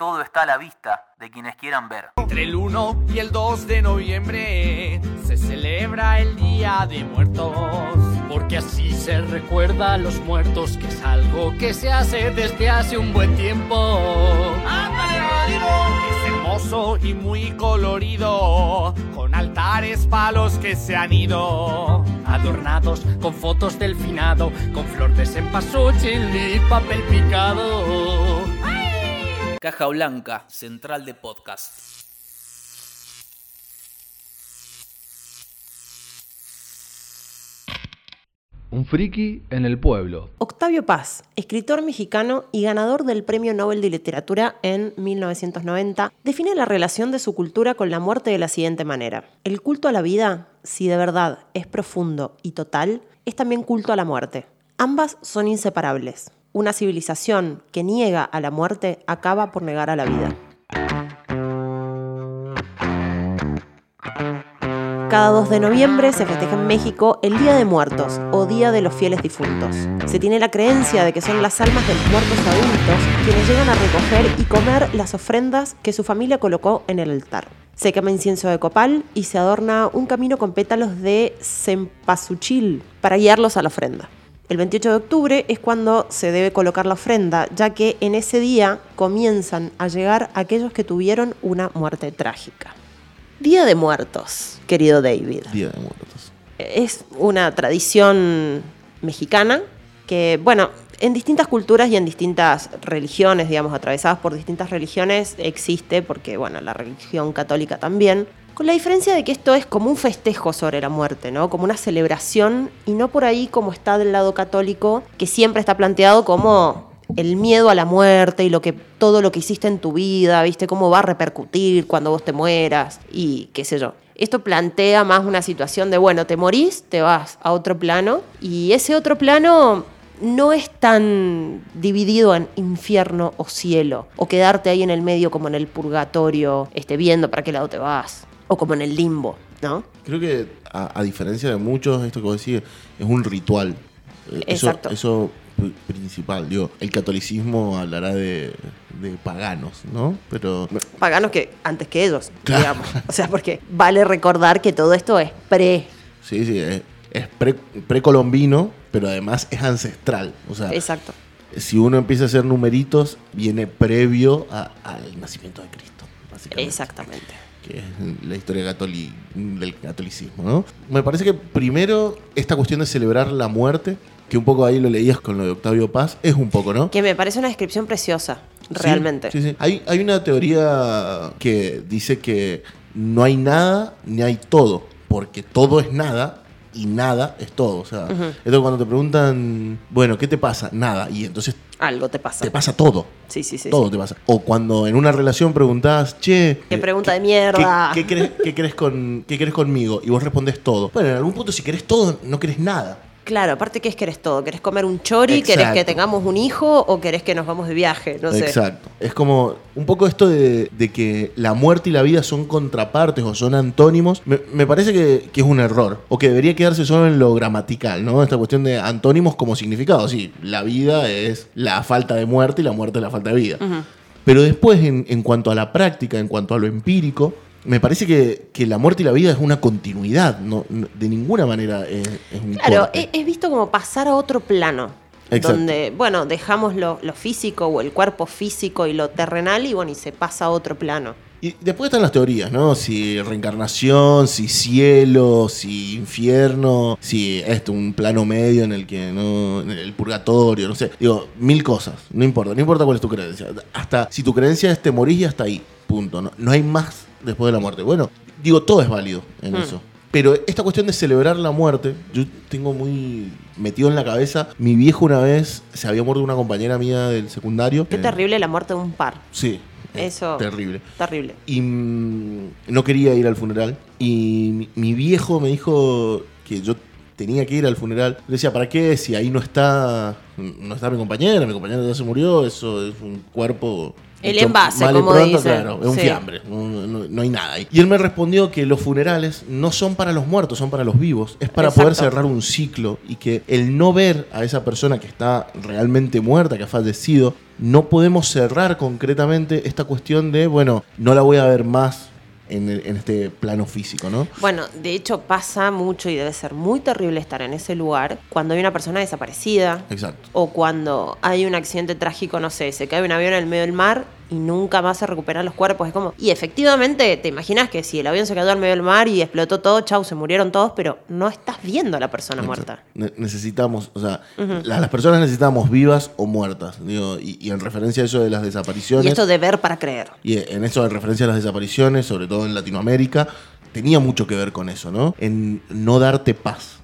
todo está a la vista de quienes quieran ver. Entre el 1 y el 2 de noviembre se celebra el Día de Muertos. Porque así se recuerda a los muertos, que es algo que se hace desde hace un buen tiempo. ¡Ándale, Rodrigo! Es hermoso y muy colorido, con altares palos que se han ido. Adornados con fotos del finado, con flor de cempasúchil y papel picado. Caja Blanca, central de podcast. Un friki en el pueblo. Octavio Paz, escritor mexicano y ganador del Premio Nobel de Literatura en 1990, define la relación de su cultura con la muerte de la siguiente manera. El culto a la vida, si de verdad es profundo y total, es también culto a la muerte. Ambas son inseparables. Una civilización que niega a la muerte acaba por negar a la vida. Cada 2 de noviembre se festeja en México el Día de Muertos o Día de los Fieles Difuntos. Se tiene la creencia de que son las almas de los muertos adultos quienes llegan a recoger y comer las ofrendas que su familia colocó en el altar. Se quema incienso de copal y se adorna un camino con pétalos de cempasúchil para guiarlos a la ofrenda. El 28 de octubre es cuando se debe colocar la ofrenda, ya que en ese día comienzan a llegar aquellos que tuvieron una muerte trágica. Día de Muertos, querido David. Día de Muertos. Es una tradición mexicana que, bueno, en distintas culturas y en distintas religiones, digamos, atravesadas por distintas religiones, existe, porque, bueno, la religión católica también, con la diferencia de que esto es como un festejo sobre la muerte, ¿no? Como una celebración y no por ahí como está del lado católico, que siempre está planteado como el miedo a la muerte y lo que todo lo que hiciste en tu vida, ¿viste? Cómo va a repercutir cuando vos te mueras y qué sé yo. Esto plantea más una situación de, bueno, te morís, te vas a otro plano y ese otro plano no es tan dividido en infierno o cielo, o quedarte ahí en el medio como en el purgatorio, este, viendo para qué lado te vas, o como en el limbo, ¿no? Creo que, a, a diferencia de muchos, esto que vos decís es un ritual. Eh, Eso, Exacto. eso pr- principal. Digo, el catolicismo hablará de, de paganos, ¿no? Pero Paganos que antes que ellos, Claro. digamos. O sea, porque vale recordar que todo esto es pre. sí, sí, es, es pre- precolombino, pero además es ancestral. O sea, Exacto. si uno empieza a hacer numeritos, viene previo a- al nacimiento de Cristo, básicamente. Exactamente. Que es la historia catoli- del catolicismo, ¿no? Me parece que primero esta cuestión de celebrar la muerte, que un poco ahí lo leías con lo de Octavio Paz, es un poco, ¿no? Que me parece una descripción preciosa, realmente. Sí, sí. Hay, hay una teoría que dice que no hay nada ni hay todo, porque todo es nada y nada es todo. O sea, esto cuando te preguntan, bueno, ¿qué te pasa? Nada. Y entonces Algo te pasa. te pasa todo. Sí, sí, sí. todo sí. te pasa. O cuando en una relación preguntás, che. Qué pregunta ¿qué- de mierda. ¿Qué, qué crees, qué con, ¿Qué crees conmigo? Y vos respondés todo. Bueno, en algún punto, si querés todo, no querés nada. Claro, aparte, ¿qué es querés todo? ¿Querés comer un chori? ¿Querés que tengamos un hijo? ¿O querés que nos vamos de viaje? No sé. Exacto. Es como un poco esto de, de que la muerte y la vida son contrapartes o son antónimos. Me, me parece que, que es un error. O que debería quedarse solo en lo gramatical, ¿no? Esta cuestión de antónimos como significado. Sí, la vida es la falta de muerte y la muerte es la falta de vida. Pero después, en, en cuanto a la práctica, en cuanto a lo empírico, me parece que, que la muerte y la vida es una continuidad. No, no- de ninguna manera es, es un Claro, corte. es, es visto como pasar a otro plano. Exacto. Donde, bueno, dejamos lo, lo físico o el cuerpo físico y lo terrenal y bueno, y se pasa a otro plano. Y después están las teorías, ¿no? Si reencarnación, si cielo, si infierno, si esto, un plano medio en el que no. el purgatorio, no sé. Digo, mil cosas. No importa, no importa cuál es tu creencia. Hasta si tu creencia es te morís y hasta ahí. Punto. No, no hay más después de la muerte. Bueno, digo, todo es válido en Hmm. eso. Pero esta cuestión de celebrar la muerte, yo tengo muy metido en la cabeza. Mi viejo una vez se había muerto una compañera mía del secundario. Qué Eh, terrible la muerte de un par. Sí. es Eso. Terrible. Terrible. Y mm, no quería ir al funeral. Y mi, mi viejo me dijo que yo tenía que ir al funeral. Le decía, ¿para qué? Si ahí no está, no está mi compañera, mi compañera ya se murió, eso es un cuerpo... El envase, mal y como pronto, dicen. Claro, es un Sí. fiambre. No, no- no, no hay nada ahí. Y él me respondió que los funerales no son para los muertos, son para los vivos. Es para Exacto. poder cerrar un ciclo y que el no ver a esa persona que está realmente muerta, que ha fallecido, no podemos cerrar concretamente esta cuestión de, bueno, no la voy a ver más en, el- en este plano físico, ¿no? Bueno, de hecho pasa mucho y debe ser muy terrible estar en ese lugar cuando hay una persona desaparecida Exacto. o cuando hay un accidente trágico, no sé, se cae un avión en el medio del mar y nunca más se recuperan los cuerpos. Es como, y efectivamente, te imaginas que si el avión se quedó en medio del mar y explotó todo, chau, se murieron todos, pero no estás viendo a la persona muerta. Ne- necesitamos, o sea, la- las personas necesitamos vivas o muertas. Digo, y, y en referencia a eso de las desapariciones. Y esto de ver para creer. Y en eso de referencia a las desapariciones, sobre todo en Latinoamérica, tenía mucho que ver con eso, ¿no? En no darte paz.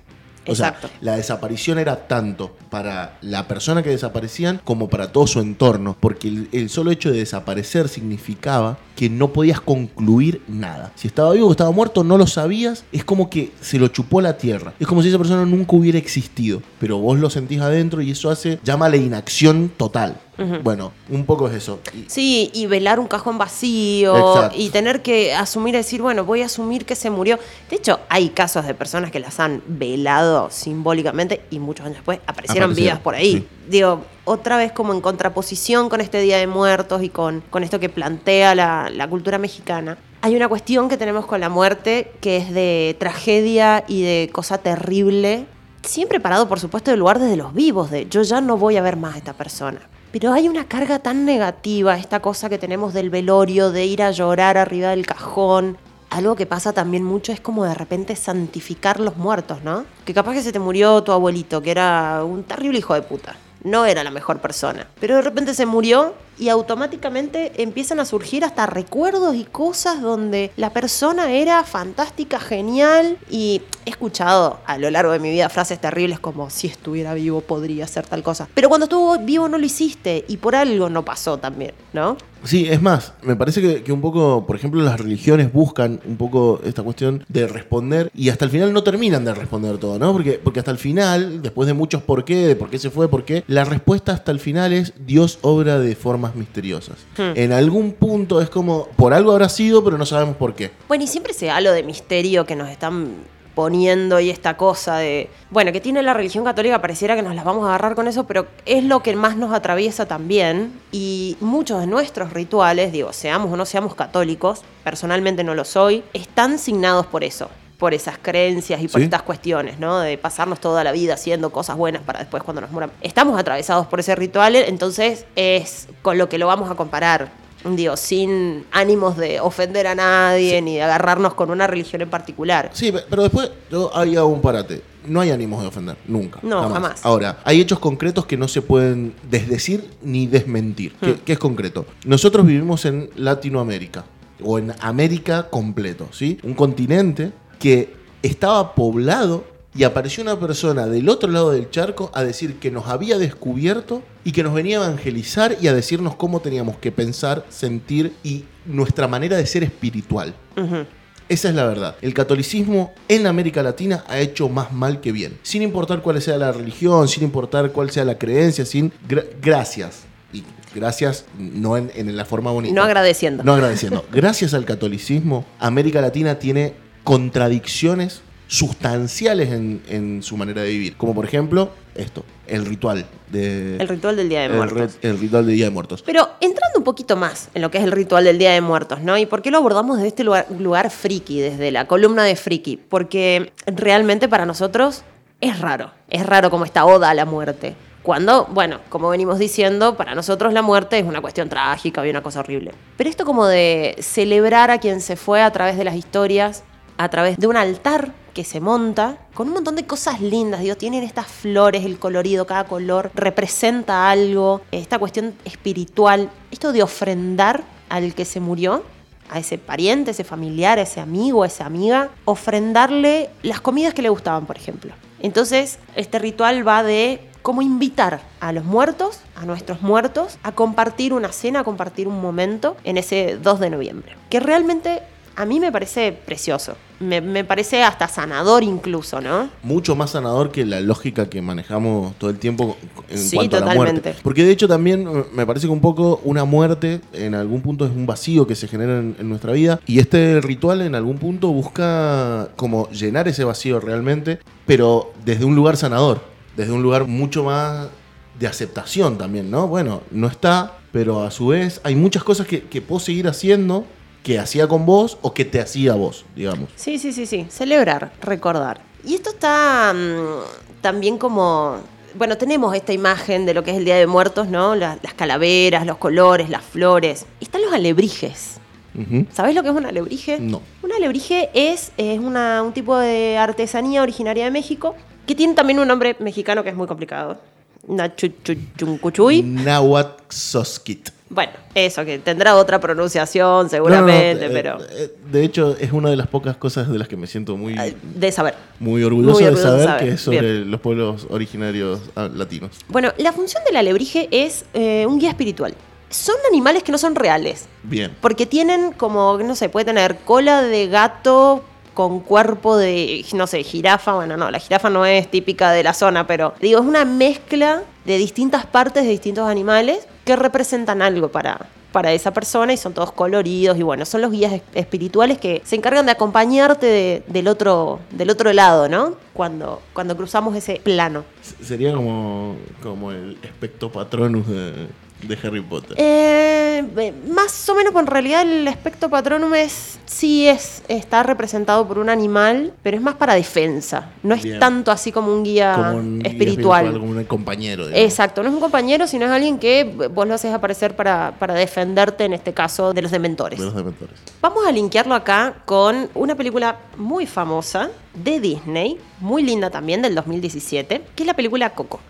O sea, la desaparición era tanto para la persona que desaparecían como para todo su entorno, porque el, el solo hecho de desaparecer significaba que no podías concluir nada. Si estaba vivo o estaba muerto, no lo sabías, es como que se lo chupó la tierra. Es como si esa persona nunca hubiera existido, pero vos lo sentís adentro y eso hace, llama la inacción total. Bueno, un poco es eso. Sí, y velar un cajón vacío Exacto. y tener que asumir, decir, bueno, voy a asumir que se murió. De hecho, hay casos de personas que las han velado simbólicamente y muchos años después aparecieron, Aparecieron, vivas por ahí. sí. Digo, otra vez como en contraposición con este Día de Muertos y con, con esto que plantea la, la cultura mexicana. Hay una cuestión que tenemos con la muerte que es de tragedia y de cosa terrible siempre parado, por supuesto, del lugar desde los vivos, de yo ya no voy a ver más a esta persona. Pero hay una carga tan negativa, esta cosa que tenemos del velorio, de ir a llorar arriba del cajón. Algo que pasa también mucho es como de repente santificar los muertos, ¿no? Que capaz que se te murió tu abuelito, que era un terrible hijo de puta. No era la mejor persona. Pero de repente se murió y automáticamente empiezan a surgir hasta recuerdos y cosas donde la persona era fantástica, genial y he escuchado a lo largo de mi vida frases terribles como si estuviera vivo podría hacer tal cosa. Pero cuando estuvo vivo no lo hiciste y por algo no pasó también, ¿no? Sí, es más, me parece que, que un poco, por ejemplo, las religiones buscan un poco esta cuestión de responder y hasta el final no terminan de responder todo, ¿no? Porque, porque hasta el final, después de muchos por qué, de por qué se fue, por qué, la respuesta hasta el final es Dios obra de misteriosas. Hmm. En algún punto es como, por algo habrá sido, pero no sabemos por qué. Bueno, y siempre se halo de misterio que nos están poniendo y esta cosa de, bueno, que tiene la religión católica, pareciera que nos las vamos a agarrar con eso, pero es lo que más nos atraviesa también. Y muchos de nuestros rituales, digo, seamos o no seamos católicos, personalmente no lo soy, están signados por eso por esas creencias y por Sí. estas cuestiones, ¿no? De pasarnos toda la vida haciendo cosas buenas para después cuando nos muran. Estamos atravesados por ese ritual, entonces es con lo que lo vamos a comparar. Digo, sin ánimos de ofender a nadie ni de agarrarnos con una religión en particular. Sí, pe- pero después yo hago un parate. No hay ánimos de ofender, nunca. No, jamás. Ahora, hay hechos concretos que no se pueden desdecir ni desmentir. ¿Qué, Hmm. qué es concreto? Nosotros vivimos en Latinoamérica, o en América completo, ¿sí? Un continente que estaba poblado y apareció una persona del otro lado del charco a decir que nos había descubierto y que nos venía a evangelizar y a decirnos cómo teníamos que pensar, sentir y nuestra manera de ser espiritual. Esa es la verdad. El catolicismo en América Latina ha hecho más mal que bien. Sin importar cuál sea la religión, sin importar cuál sea la creencia, sin... gra- gracias. Y gracias no en, en la forma bonita. No agradeciendo. No agradeciendo. Gracias al catolicismo, América Latina tiene contradicciones sustanciales en, en su manera de vivir. Como por ejemplo esto, el ritual de... El ritual del Día de el Muertos. re- el ritual de Día de Muertos. Pero entrando un poquito más en lo que es el ritual del Día de Muertos, ¿no? ¿Y por qué lo abordamos desde este lugar, lugar friki, desde la columna de friki? Porque realmente para nosotros es raro. Es raro como esta oda a la muerte. Cuando, bueno, como venimos diciendo, para nosotros la muerte es una cuestión trágica y una cosa horrible. Pero esto como de celebrar a quien se fue a través de las historias, a través de un altar que se monta con un montón de cosas lindas. Digo, tienen estas flores, el colorido, cada color representa algo, esta cuestión espiritual, esto de ofrendar al que se murió, a ese pariente, ese familiar, ese amigo, esa amiga, ofrendarle las comidas que le gustaban, por ejemplo. Entonces, este ritual va de cómo invitar a los muertos, a nuestros muertos, a compartir una cena, a compartir un momento en ese 2 de noviembre. Que realmente a mí me parece precioso. Me, me parece hasta sanador incluso, ¿no? mucho más sanador que la lógica que manejamos todo el tiempo en Sí, cuanto a la totalmente. muerte. Porque de hecho también eh, me parece que un poco una muerte en algún punto es un vacío que se genera en, en nuestra vida y este ritual en algún punto busca como llenar ese vacío realmente, pero desde un lugar sanador, desde un lugar mucho más de aceptación también, ¿no? Bueno, no está, pero a su vez hay muchas cosas que, que puedo seguir haciendo que hacía con vos o que te hacía vos, digamos. Sí, sí, sí, sí. Celebrar, recordar. Y esto está mm, también como. Bueno, tenemos esta imagen de lo que es el Día de Muertos, ¿no? La- las calaveras, los colores, las flores. Están los alebrijes. Ujú. ¿Sabés lo que es un alebrije? No. Un alebrije es, es una- un tipo de artesanía originaria de México que tiene también un nombre mexicano que es muy complicado. Nachuchuchuncuchuy. Nahuatl Bueno, eso, que tendrá otra pronunciación seguramente, No, no, no, pero. eh, eh, de hecho, es una de las pocas cosas de las que me siento muy, De saber. muy orgulloso muy de orgulloso de saber, saber. que es sobre Bien. los pueblos originarios ah, latinos. Bueno, la función del alebrije es eh, un guía espiritual. Son animales que no son reales, Bien. porque tienen como, no sé, puede tener cola de gato con cuerpo de, no sé, jirafa. Bueno, no, la jirafa no es típica de la zona, pero digo, es una mezcla de distintas partes de distintos animales que representan algo para, para esa persona y son todos coloridos y bueno, son los guías es- espirituales que se encargan de acompañarte de- del, otro, del otro lado, ¿no? Cuando, cuando cruzamos ese plano. Sería como, como el espectro patronus de, de Harry Potter. Eh, eh, más o menos, pues en realidad el espectro patronum es, sí es, está representado por un animal, pero es más para defensa. No es Bien. tanto así como un guía como un guía espiritual. como un compañero. digamos. Exacto, no es un compañero, sino es alguien que vos lo haces aparecer para, para defenderte, en este caso, de los dementores. De los dementores. Vamos a linkearlo acá con una película muy famosa de Disney, muy linda también, del 2017, que es la película Coco.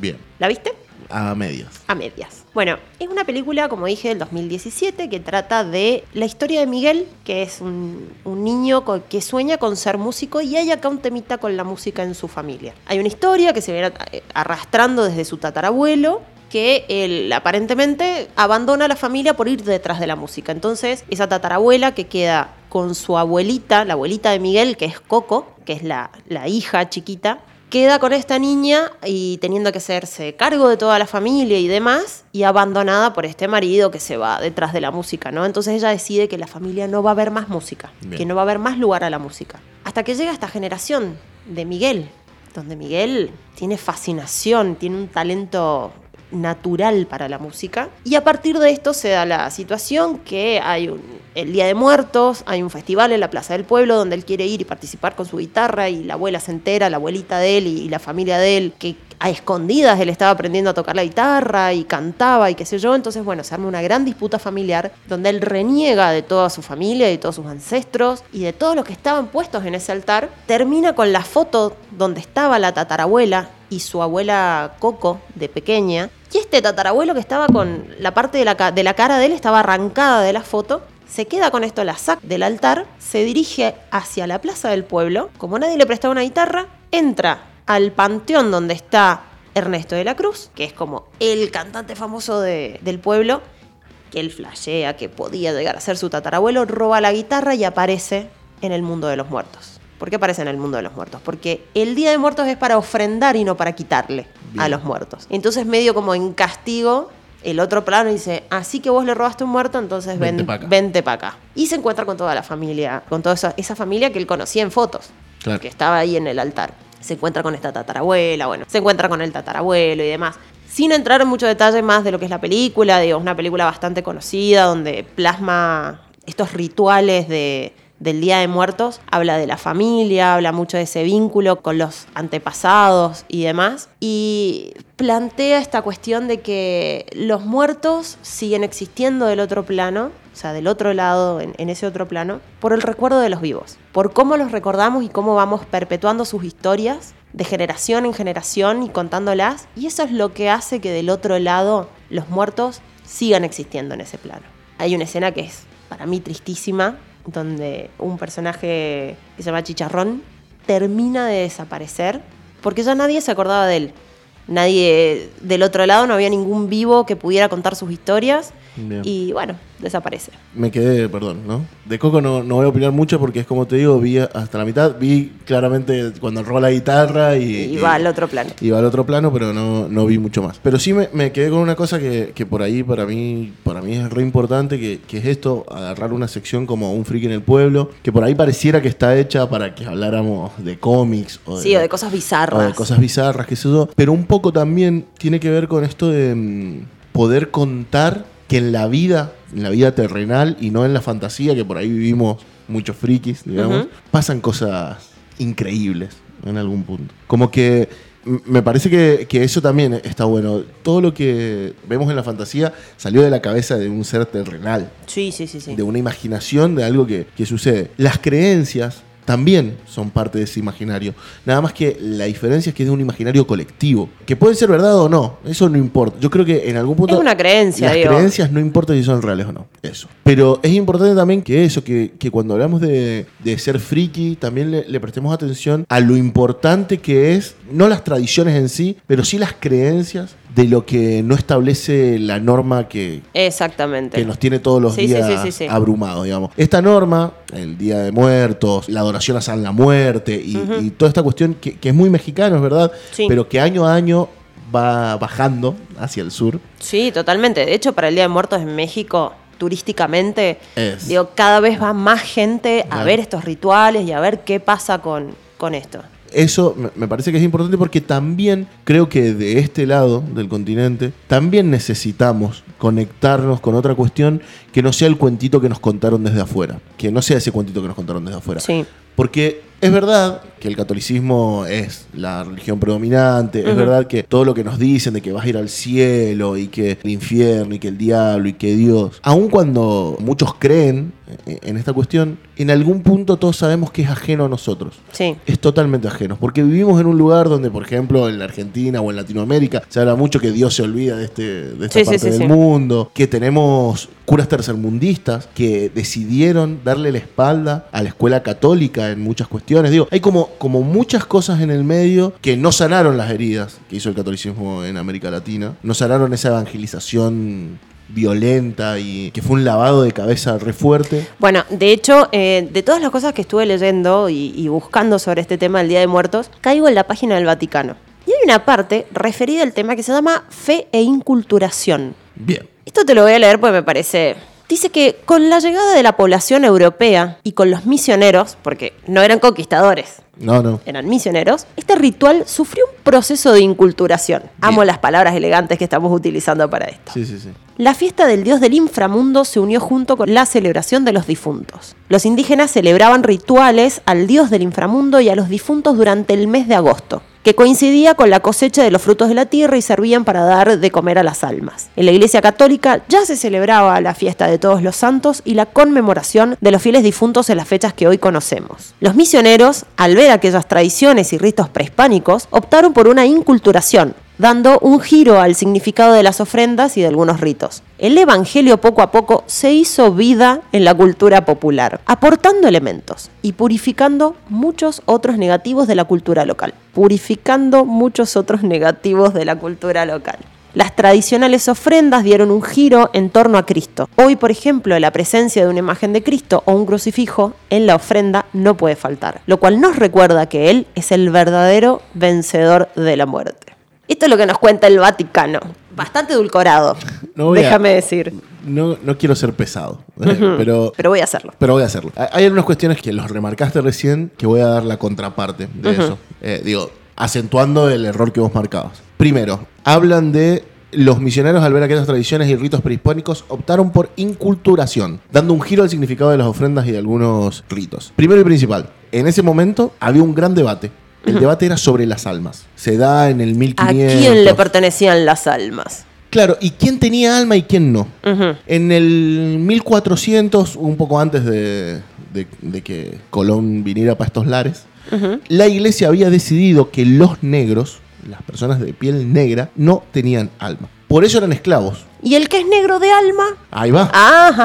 Bien. ¿La viste? A medias. a medias. Bueno, es una película, como dije, del 2017 que trata de la historia de Miguel, que es un, niño que sueña con ser músico y hay acá un temita con la música en su familia. Hay una historia que se viene eh, arrastrando desde su tatarabuelo que él aparentemente abandona a la familia por ir detrás de la música. Entonces, esa tatarabuela que queda con su abuelita, la abuelita de Miguel, que es Coco, que es la hija chiquita, queda con esta niña y teniendo que hacerse cargo de toda la familia y demás, y abandonada por este marido que se va detrás de la música, ¿no? Entonces ella decide que la familia no va a haber más música, Bien. que no va a haber más lugar a la música. Hasta que llega esta generación de Miguel, donde Miguel tiene fascinación, tiene un talento natural para la música. Y a partir de esto se da la situación que hay un, el Día de Muertos, hay un festival en la Plaza del Pueblo donde él quiere ir y participar con su guitarra y la abuela se entera, la abuelita de él y, la familia de él, que a escondidas él estaba aprendiendo a tocar la guitarra y cantaba y qué sé yo. Entonces, bueno, se arma una gran disputa familiar donde él reniega de toda su familia y de todos sus ancestros y de todos los que estaban puestos en ese altar. Termina con la foto donde estaba la tatarabuela y su abuela Coco de pequeña. Y este tatarabuelo que estaba con la parte de la, cara de él estaba arrancada de la foto. Se queda con esto, la saca del altar, se dirige hacia la plaza del pueblo. Como nadie le prestaba una guitarra, entra al panteón donde está Ernesto de la Cruz, que es como el cantante famoso de- del pueblo, que él flashea que podía llegar a ser su tatarabuelo, roba la guitarra y aparece en el mundo de los muertos. ¿Por qué aparece en el mundo de los muertos? Porque el Día de Muertos es para ofrendar y no para quitarle a los muertos. Entonces medio como en castigo, el otro plano dice, así que vos le robaste un muerto, entonces Vente ven, pa' acá. para acá. Y se encuentra con toda la familia, con toda esa, esa familia que él conocía en fotos, Claro. que estaba ahí en el altar. Se encuentra con esta tatarabuela, bueno, se encuentra con el tatarabuelo y demás. Sin entrar en mucho detalle más de lo que es la película, digo, es una película bastante conocida donde plasma estos rituales de, del Día de Muertos, habla de la familia, habla mucho de ese vínculo con los antepasados y demás, y plantea esta cuestión de que los muertos siguen existiendo del otro plano, o sea, del otro lado, en, en ese otro plano, por el recuerdo de los vivos, por cómo los recordamos y cómo vamos perpetuando sus historias de generación en generación y contándolas, y eso es lo que hace que del otro lado los muertos sigan existiendo en ese plano. Hay una escena que es para mí tristísima, donde un personaje que se llama Chicharrón termina de desaparecer porque ya nadie se acordaba de él. Nadie del otro lado, no había ningún vivo que pudiera contar sus historias Bien. y bueno, desaparece. Me quedé, perdón, ¿no? De Coco no, no voy a opinar mucho porque es como te digo, vi hasta la mitad, vi claramente cuando roba la guitarra y, Y va al otro plano. y va al otro plano, pero no, no vi mucho más. Pero sí me, me quedé con una cosa que, que por ahí para mí, para mí es re importante, que, que es esto, agarrar una sección como un friki en el pueblo, que por ahí pareciera que está hecha para que habláramos de cómics o de, Sí, o de cosas bizarras. o de cosas bizarras, qué sé yo. Pero un poco también tiene que ver con esto de mm, poder contar que en la vida, en la vida terrenal y no en la fantasía, que por ahí vivimos muchos frikis, digamos, pasan cosas increíbles en algún punto. Como que me parece que, que eso también está bueno. Todo lo que vemos en la fantasía salió de la cabeza de un ser terrenal Sí, sí, sí, sí. de una imaginación de algo que, que sucede. Las creencias también son parte de ese imaginario. Nada más que la diferencia es que es de un imaginario colectivo. Que puede ser verdad o no, eso no importa. Yo creo que en algún punto... Es una creencia, Las digo. creencias no importa si son reales o no. Eso. Pero es importante también que eso, que, que cuando hablamos de, de ser friki, también le, le prestemos atención a lo importante que es, no las tradiciones en sí, pero sí las creencias de lo que no establece la norma que, Exactamente. que nos tiene todos los Sí, días sí, abrumados, digamos. Esta norma, el Día de Muertos, la adoración a San la Muerte y, y toda esta cuestión que, que es muy mexicano, es verdad, pero que año a año va bajando hacia el sur. Sí, totalmente. De hecho, para el Día de Muertos en México, turísticamente, Es. digo, cada vez va más gente a Claro. ver estos rituales y a ver qué pasa con, con esto. Eso me- parece que es importante porque también creo que de este lado del continente también necesitamos conectarnos con otra cuestión que no sea el cuentito que nos contaron desde afuera, que no sea ese cuentito que nos contaron desde afuera. Sí. Porque es verdad que el catolicismo es la religión predominante, es verdad que todo lo que nos dicen de que vas a ir al cielo y que el infierno y que el diablo y que Dios, aun cuando muchos creen en esta cuestión, en algún punto todos sabemos que es ajeno a nosotros. Sí. Es totalmente ajeno, porque vivimos en un lugar donde, por ejemplo, en la Argentina o en Latinoamérica, se habla mucho que Dios se olvida de, este, de esta Sí, parte sí, del mundo, que tenemos curas tercermundistas que decidieron darle la espalda a la escuela católica en muchas cuestiones. Digo, hay como, como muchas cosas en el medio que no sanaron las heridas que hizo el catolicismo en América Latina, no sanaron esa evangelización violenta y que fue un lavado de cabeza re fuerte. Bueno, de hecho, eh, de todas las cosas que estuve leyendo y, y buscando sobre este tema del Día de Muertos, caigo en la página del Vaticano. Y hay una parte referida al tema que se llama fe e inculturación. Bien. Esto te lo voy a leer porque me parece... Dice que con la llegada de la población europea y con los misioneros, porque no eran conquistadores, No, no. eran misioneros, este ritual sufrió un proceso de inculturación. Amo las palabras elegantes que estamos utilizando para esto. Sí, sí, sí. La fiesta del dios del inframundo se unió junto con la celebración de los difuntos. Los indígenas celebraban rituales al dios del inframundo y a los difuntos durante el mes de agosto, que coincidía con la cosecha de los frutos de la tierra y servían para dar de comer a las almas. En la Iglesia Católica ya se celebraba la fiesta de todos los santos y la conmemoración de los fieles difuntos en las fechas que hoy conocemos. Los misioneros, al ver aquellas tradiciones y ritos prehispánicos, optaron por una inculturación, dando un giro al significado de las ofrendas y de algunos ritos. El Evangelio poco a poco se hizo vida en la cultura popular, aportando elementos y purificando muchos otros negativos de la cultura local. Purificando muchos otros negativos de la cultura local. Las tradicionales ofrendas dieron un giro en torno a Cristo. Hoy, por ejemplo, la presencia de una imagen de Cristo o un crucifijo en la ofrenda no puede faltar, lo cual nos recuerda que Él es el verdadero vencedor de la muerte. Esto es lo que nos cuenta el Vaticano. Bastante edulcorado, No a- déjame decir. No, no quiero ser pesado, eh, pero, Pero voy a hacerlo. pero voy a hacerlo. Hay- Hay algunas cuestiones que los remarcaste recién que voy a dar la contraparte de eso. Eh, digo, acentuando el error que vos marcabas. Primero, hablan de los misioneros al ver aquellas tradiciones y ritos prehispánicos optaron por inculturación, dando un giro al significado de las ofrendas y de algunos ritos. Primero y principal, en ese momento había un gran debate. El debate era sobre las almas. Se da en el ¿A 1500. quién le pertenecían las almas? Claro, ¿y quién tenía alma y quién no? En el 1400, un poco antes de, de- de que Colón viniera para estos lares, la iglesia había decidido que los negros, las personas de piel negra, no tenían alma. Por eso eran esclavos. ¿Y el que es negro de alma? Ahí va. Ah, ajá.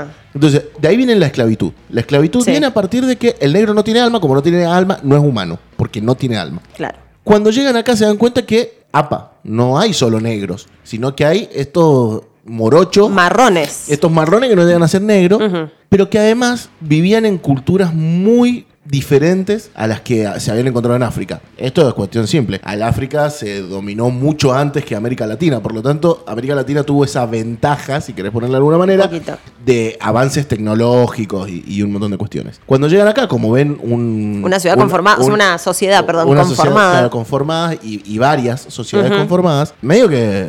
Apa. Entonces, de ahí viene la esclavitud. La esclavitud Sí. viene a partir de que el negro no tiene alma, como no tiene alma, no es humano, porque no tiene alma. Claro. Cuando llegan acá se dan cuenta que, apa, no hay solo negros, sino que hay estos morochos, Marrones. estos marrones que no llegan a ser negros, pero que además vivían en culturas muy diferentes a las que se habían encontrado en África. Esto es cuestión simple. Al África se dominó mucho antes que América Latina, por lo tanto, América Latina tuvo esa ventaja, si querés ponerla de alguna manera, poquito. De avances tecnológicos y, y un montón de cuestiones. Cuando llegan acá, como ven un... Una ciudad un- conformada, un- una sociedad, perdón, una sociedad, conformada. claro, y, y varias sociedades conformadas, medio que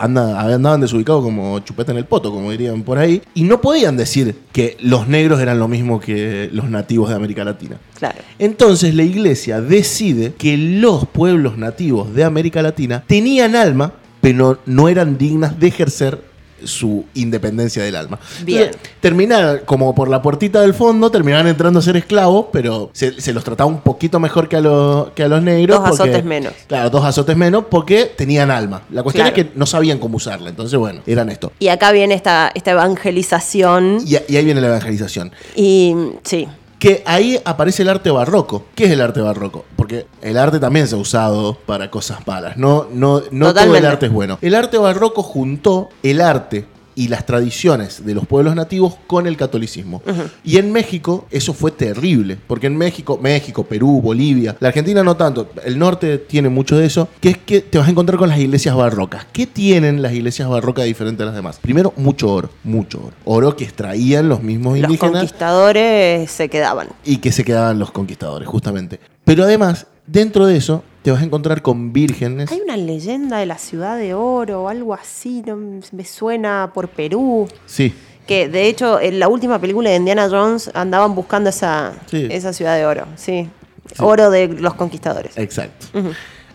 anda, andaban desubicados como chupeta en el poto, como dirían por ahí, y no podían decir que los negros eran lo mismo que los nativos de América Latina. Claro. Entonces la iglesia decide que los pueblos nativos de América Latina tenían alma, pero no eran dignas de ejercer su independencia del alma. Bien. Entonces, terminaron como por la puertita del fondo, terminaban entrando a ser esclavos, pero se, se los trataba un poquito mejor que a, los que a los negros. Dos porque- azotes menos. Claro, dos azotes menos porque tenían alma. La cuestión Claro. es que no sabían cómo usarla. Entonces, bueno, eran esto. Y acá viene esta, esta evangelización. Y, y ahí viene la evangelización. Y sí, Que ahí aparece el arte barroco. ¿Qué es el arte barroco? Porque el arte también se ha usado para cosas malas. No, no, no todo el arte es bueno. El arte barroco juntó el arte y las tradiciones de los pueblos nativos con el catolicismo. Y en México eso fue terrible, porque en México, México, Perú, Bolivia, la Argentina no tanto, el norte tiene mucho de eso, que es que te vas a encontrar con las iglesias barrocas. ¿Qué tienen las iglesias barrocas diferente a las demás? Primero, mucho oro, mucho oro. Oro que extraían los mismos los indígenas conquistadores se quedaban. y que se quedaban los conquistadores, justamente. Pero además, dentro de eso, te vas a encontrar con vírgenes. Hay una leyenda de la ciudad de oro o algo así, no, me suena por Perú. Sí, Que de hecho en la última película de Indiana Jones andaban buscando esa, Sí. esa ciudad de oro, sí. Oro de los conquistadores. exacto.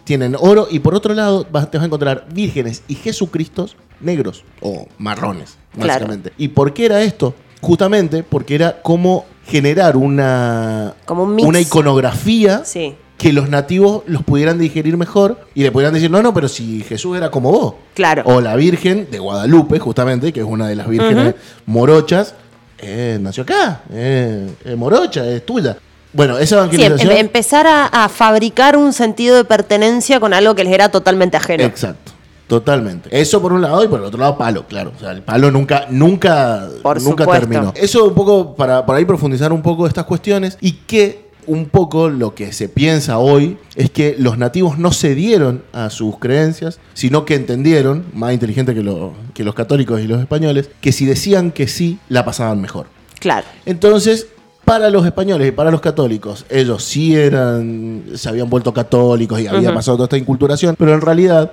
Tienen oro y por otro lado vas- te vas a encontrar vírgenes y Jesucristos negros o marrones, Claro. básicamente. ¿Y por qué era esto? Justamente porque era como generar una, Como un mix. una iconografía Sí, que los nativos los pudieran digerir mejor y le pudieran decir, no, no, pero si Jesús era como vos. claro. O la Virgen de Guadalupe, justamente, que es una de las vírgenes morochas, eh, nació acá, eh, es morocha, es tuya. Bueno, esa Sí, em- evangelización... em- empezar a, a fabricar un sentido de pertenencia con algo que les era totalmente ajeno. Exacto, totalmente. Eso por un lado y por el otro lado palo, claro. O sea, el palo nunca, nunca, Por nunca supuesto. terminó. Eso un poco para, para ahí profundizar un poco estas cuestiones y que un poco lo que se piensa hoy es que los nativos no cedieron a sus creencias, sino que entendieron, más inteligente que, lo- que los católicos y los españoles, que si decían que sí, la pasaban mejor. Claro. Entonces, para los españoles y para los católicos, ellos sí eran, se habían vuelto católicos y había pasado toda esta inculturación, pero en realidad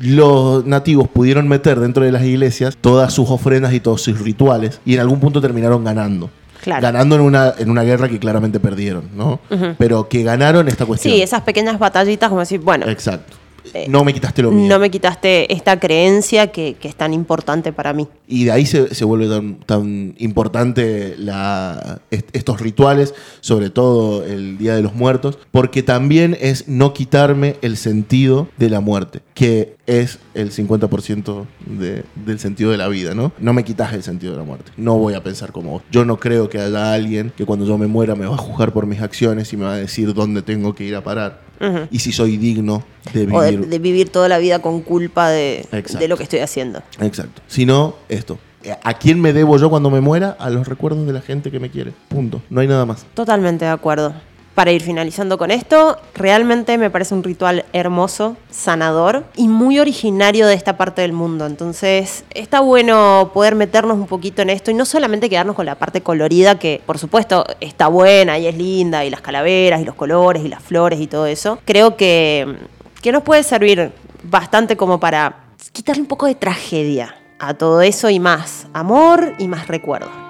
los nativos pudieron meter dentro de las iglesias todas sus ofrendas y todos sus rituales y en algún punto terminaron ganando. Claro. Ganando en una, en una guerra que claramente perdieron, ¿no? Pero que ganaron esta cuestión. Sí, esas pequeñas batallitas como decir, bueno, Exacto. Eh, no me quitaste lo mío. no me quitaste esta creencia que, que es tan importante para mí. Y de ahí se, se vuelve tan, tan importante la, est- estos rituales, sobre todo el Día de los Muertos, porque también es no quitarme el sentido de la muerte, que es el 50% de- del sentido de la vida, ¿no? No me quitas el sentido de la muerte. No voy a pensar como vos. Yo no creo que haya alguien que cuando yo me muera me va a juzgar por mis acciones y me va a decir dónde tengo que ir a parar. Y si soy digno de O de, vivir de vivir toda la vida con culpa de, de lo que estoy haciendo. Exacto. Si no, esto. ¿A quién me debo yo cuando me muera? A los recuerdos de la gente que me quiere. Punto. No hay nada más. Totalmente de acuerdo. Para ir finalizando con esto, realmente me parece un ritual hermoso, sanador y muy originario de esta parte del mundo. Entonces, está bueno poder meternos un poquito en esto y no solamente quedarnos con la parte colorida, que por supuesto está buena y es linda, y las calaveras y los colores y las flores y todo eso. Creo que, que nos puede servir bastante como para quitarle un poco de tragedia a todo eso y más amor y más recuerdo.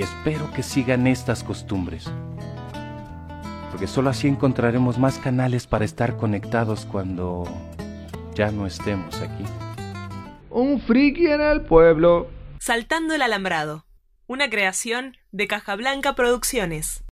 Y espero que sigan estas costumbres, porque solo así encontraremos más canales para estar conectados cuando ya no estemos aquí. Un friki en el pueblo. Saltando el Alambrado, una creación de Caja Blanca Producciones.